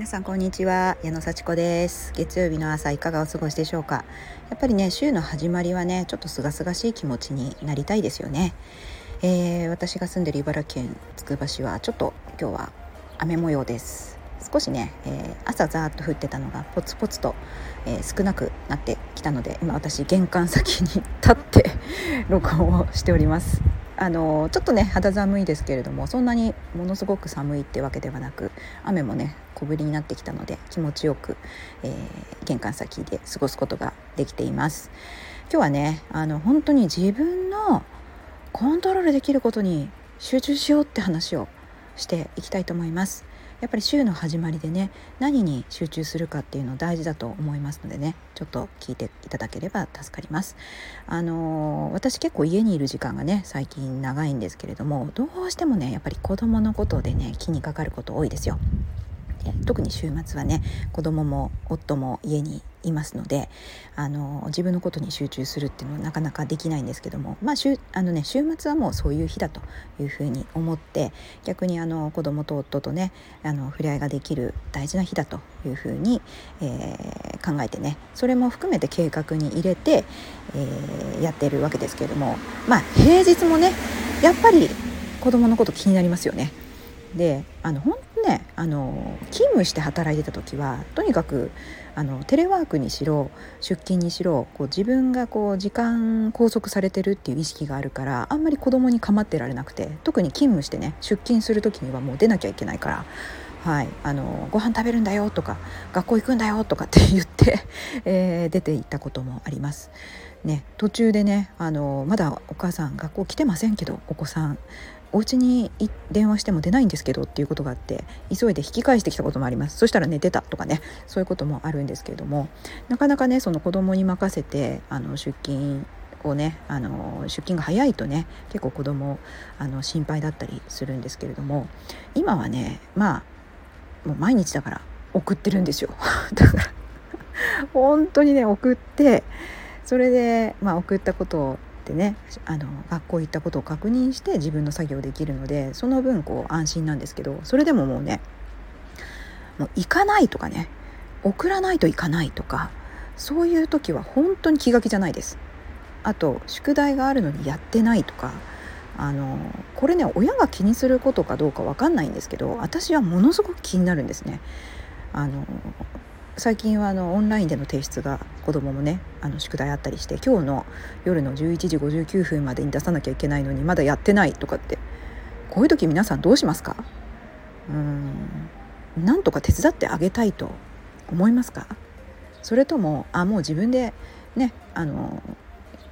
皆さんこんにちは。矢野幸子です。月曜日の朝いかがお過ごしでしょうか。やっぱりね週の始まりはねちょっと清々しい気持ちになりたいですよね、えー、私が住んでる茨城県つくば市はちょっと今日は雨模様です。少しね、えー、朝ザーッと降ってたのがポツポツと、えー、少なくなってきたので今私玄関先に立って 録音をしております。あのちょっとね肌寒いですけれどもそんなにものすごく寒いってわけではなく雨もね小降りになってきたので気持ちよく、えー、玄関先で過ごすことができています。今日はねあの本当に自分のコントロールできることに集中しようって話をしていきたいと思います。やっぱり週の始まりでね何に集中するかっていうの大事だと思いますのでねちょっと聞いていただければ助かります。あのー、私結構家にいる時間がね最近長いんですけれどもどうしてもねやっぱり子供のことでね気にかかること多いですよ。特に週末はね子供も夫も家にいますのであの自分のことに集中するっていうのはなかなかできないんですけども、まあ週あのね、週末はもうそういう日だというふうに思って逆にあの子供と夫とねあの触れ合いができる大事な日だというふうに、えー、考えてねそれも含めて計画に入れて、えー、やっているわけですけれどもまあ平日もねやっぱり子供のこと気になりますよね。であの本ねあの勤務して働いてた時はとにかくあのテレワークにしろ出勤にしろこう自分がこう時間拘束されてるっていう意識があるからあんまり子供に構ってられなくて特に勤務してね出勤する時にはもう出なきゃいけないから。はい、あのご飯食べるんだよとか学校行くんだよとかって言って、えー、出て行ったこともあります。ね、途中でねあのまだお母さん学校来てませんけどお子さんお家に電話しても出ないんですけどっていうことがあって急いで引き返してきたこともあります。そしたら寝てたとかねそういうこともあるんですけれどもなかなかねその子供に任せてあの出勤をねあの出勤が早いとね結構子供あの心配だったりするんですけれども今はねまあもう毎日だから送ってるんですよ。だから本当にね送ってそれで、まあ、送ったことをってねあの学校行ったことを確認して自分の作業できるのでその分こう安心なんですけどそれでももうねもう行かないとかね送らないといかないとかそういう時は本当に気が気じゃないです。あと宿題があるのにやってないとかあのこれね親が気にすることかどうか分かんないんですけど私はものすごく気になるんですね。あの最近はあのオンラインでの提出が子どももねあの宿題あったりして今日の夜の11時59分までに出さなきゃいけないのにまだやってないとかってこういう時皆さんどうしますか？うんなんとか手伝ってあげたいと思いますか？それともあもう自分でねあの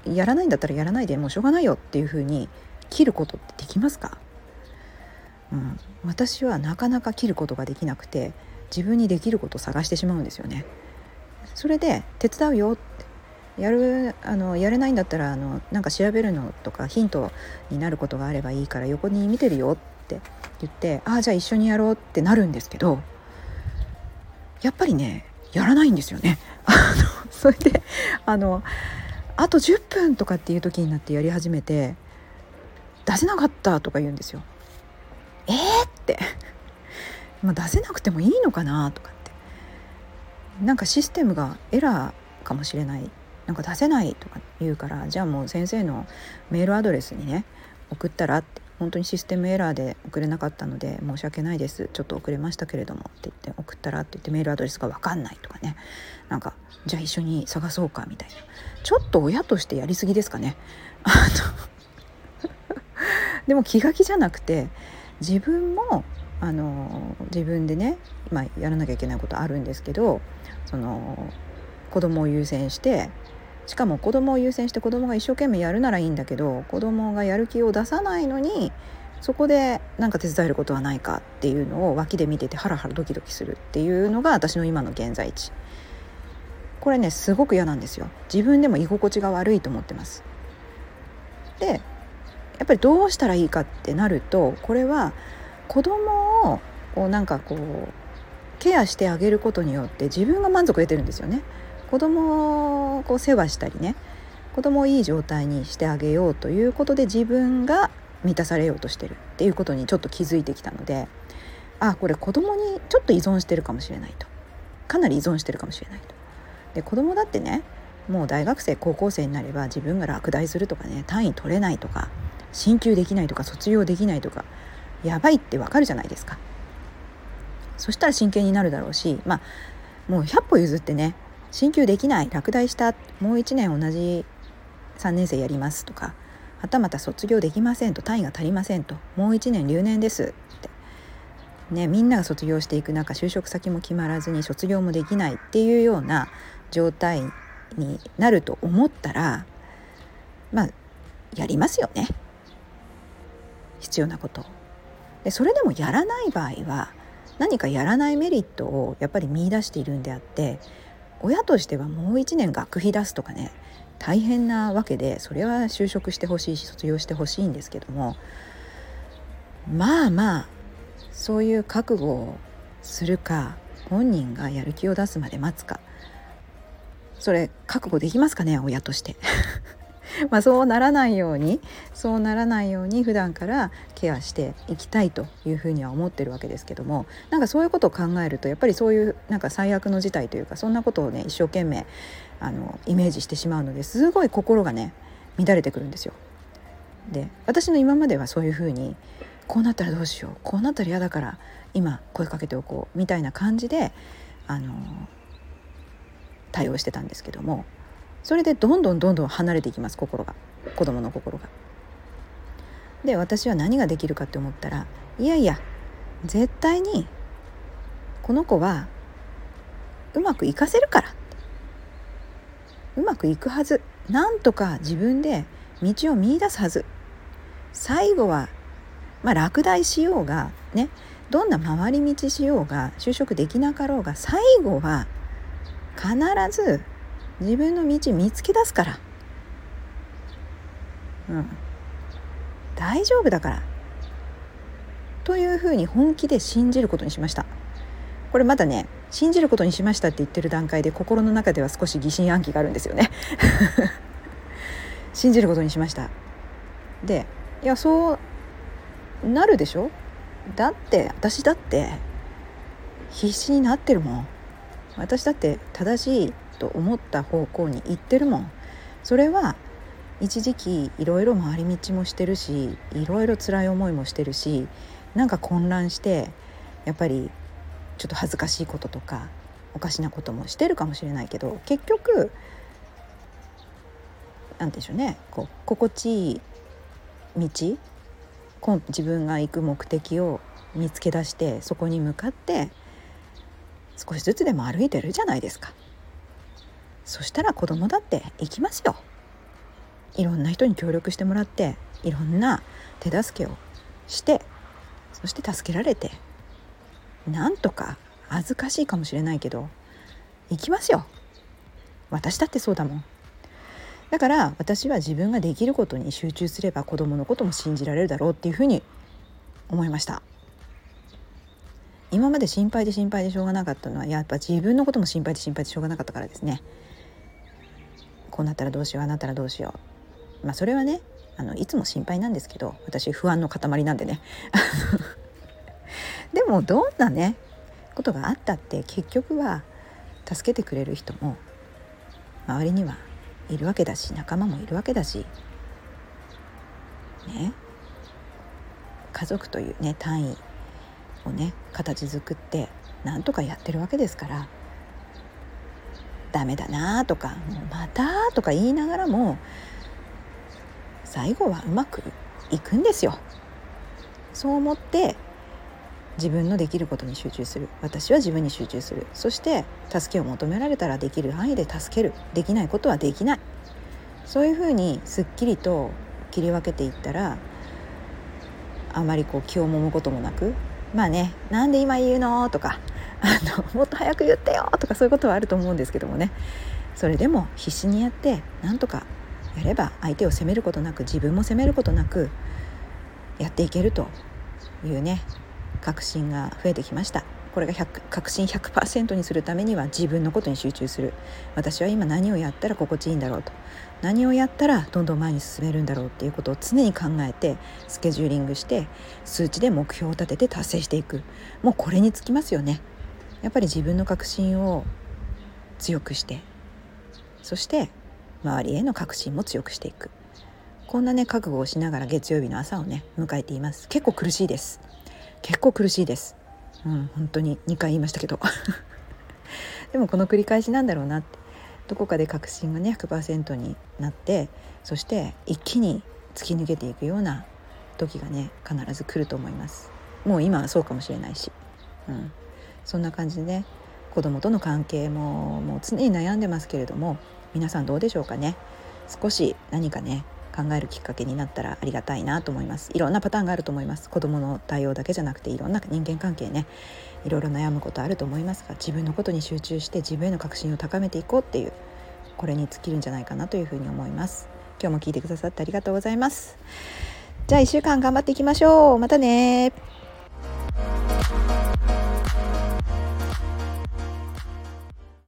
やらないんだったらやらないでもうしょうがないよっていうふうに切ることってできますか、うん、私はなかなか切ることができなくて自分にできることを探してしまうんですよね。それで手伝うよってやるあのやれないんだったらあのなんか調べるのとかヒントになることがあればいいから横に見てるよって言ってああじゃあ一緒にやろうってなるんですけどやっぱりねやらないんですよね。それであのあと10分とかっていう時になってやり始めて出せなかったとか言うんですよ。えー、ってまあ、出せなくてもいいのかなとかって。なんかシステムがエラーかもしれない。なんか出せないとか言うからじゃあもう先生のメールアドレスにね送ったらって。本当にシステムエラーで送れなかったので申し訳ないです。ちょっと遅れましたけれども。って言って送ったらって言ってメールアドレスが分かんないとかね。なんかじゃあ一緒に探そうかみたいな。ちょっと親としてやりすぎですかね。でも気が気じゃなくて自分もあの自分でね、まあ、やらなきゃいけないことあるんですけどその子供を優先してしかも子供を優先して子供が一生懸命やるならいいんだけど子供がやる気を出さないのにそこで何か手伝えることはないかっていうのを脇で見ててハラハラドキドキするっていうのが私の今の現在地。これねすごく嫌なんですよ。自分でも居心地が悪いと思ってます。でやっぱりどうしたらいいかってなるとこれは子供をこうなんかこうケアしてあげることによって自分が満足を得てるんですよね。子供をこう世話したりね子供をいい状態にしてあげようということで自分が満たされようとしてるっていうことにちょっと気づいてきたのであこれ子供にちょっと依存してるかもしれないとかなり依存してるかもしれないと。で子供だってねもう大学生高校生になれば自分が落第するとかね単位取れないとか進級できないとか卒業できないとかやばいってわかるじゃないですか。そしたら真剣になるだろうしまあもう100歩譲ってね進級できない落第したもう1年同じ3年生やりますとかはたまた卒業できませんと単位が足りませんともう1年留年ですってねみんなが卒業していく中就職先も決まらずに卒業もできないっていうような状態になると思ったらまあやりますよね必要なことでそれでもやらない場合は何かやらないメリットをやっぱり見出しているんであって親としてはもう1年学費出すとかね大変なわけでそれは就職してほしいし卒業してほしいんですけどもまあまあそういう覚悟をするか本人がやる気を出すまで待つかそれ覚悟できますかね親として。まあそうならないようにそうならないように普段からケアしていきたいというふうには思ってるわけですけどもなんかそういうことを考えるとやっぱりそういうなんか最悪の事態というかそんなことをね一生懸命あのイメージしてしまうのですごい心がね乱れてくるんですよ。で私の今まではそういうふうにこうなったらどうしようこうなったら嫌だから今声かけておこうみたいな感じであの対応してたんですけどもそれでどんどんどんどん離れていきます。心が。子供の心が。で私は何ができるかって思ったらいやいや絶対にこの子はうまくいかせるからうまくいくはず。なんとか自分で道を見いだすはず。最後はまあ落第しようがねどんな回り道しようが就職できなかろうが最後は必ず自分の道見つけ出すから。うん。大丈夫だから。というふうに本気で信じることにしました。これまだね信じることにしましたって言ってる段階で心の中では少し疑心暗鬼があるんですよね。信じることにしました。でいやそうなるでしょ？だって私だって必死になってるもん。私だって正しいと思った方向に行ってるもんそれは一時期いろいろ回り道もしてるしいろいろ辛い思いもしてるしなんか混乱してやっぱりちょっと恥ずかしいこととかおかしなこともしてるかもしれないけど結局何でしょうねこう心地いい道自分が行く目的を見つけ出してそこに向かって少しずつでも歩いてるじゃないですか。そしたら子供だって行きますよ。いろんな人に協力してもらっていろんな手助けをしてそして助けられてなんとか恥ずかしいかもしれないけど行きますよ。私だってそうだもん。だから私は自分ができることに集中すれば子供のことも信じられるだろうっていうふうに思いました。今まで心配で心配でしょうがなかったのはやっぱ自分のことも心配で心配でしょうがなかったからですね。こうなったらどうしようあなったらどうしよう。まあそれはねあのいつも心配なんですけど私不安の塊なんでね。でもどんなねことがあったって結局は助けてくれる人も周りにはいるわけだし仲間もいるわけだしね。家族というね単位をね形作ってなんとかやってるわけですからダメだなとかまたとか言いながらも最後はうまくいくんですよ。そう思って自分のできることに集中する。私は自分に集中する。そして助けを求められたらできる範囲で助ける。できないことはできない。そういうふうにすっきりと切り分けていったらあまりこう気をもむこともなくまあねなんで今言うのとかあの もっと早く言ってよとかそういうことはあると思うんですけどもね。それでも必死にやってなんとかやれば相手を責めることなく自分も責めることなくやっていけるというね確信が増えてきました。これが100確信100%にするためには自分のことに集中する。私は今何をやったら心地いいんだろうと。何をやったらどんどん前に進めるんだろうっていうことを常に考えてスケジューリングして数値で目標を立てて達成していく。もうこれにつきますよね。やっぱり自分の確信を強くしてそして周りへの確信も強くしていく。こんなね覚悟をしながら月曜日の朝をね迎えています。結構苦しいです。結構苦しいです。うん本当に2回言いましたけど。でもこの繰り返しなんだろうなって。どこかで確信がね100%になってそして一気に突き抜けていくような時がね必ず来ると思います。もう今はそうかもしれないし、うん、そんな感じでね子供との関係ももう常に悩んでますけれども皆さんどうでしょうかね。少し何かね考えるきっかけになったらありがたいなと思います。いろんなパターンがあると思います。子供の対応だけじゃなくていろんな人間関係ねいろいろ悩むことあると思いますが自分のことに集中して自分への確信を高めていこうっていうこれに尽きるんじゃないかなというふうに思います。今日も聞いてくださってありがとうございます。じゃあ1週間頑張っていきましょう。またね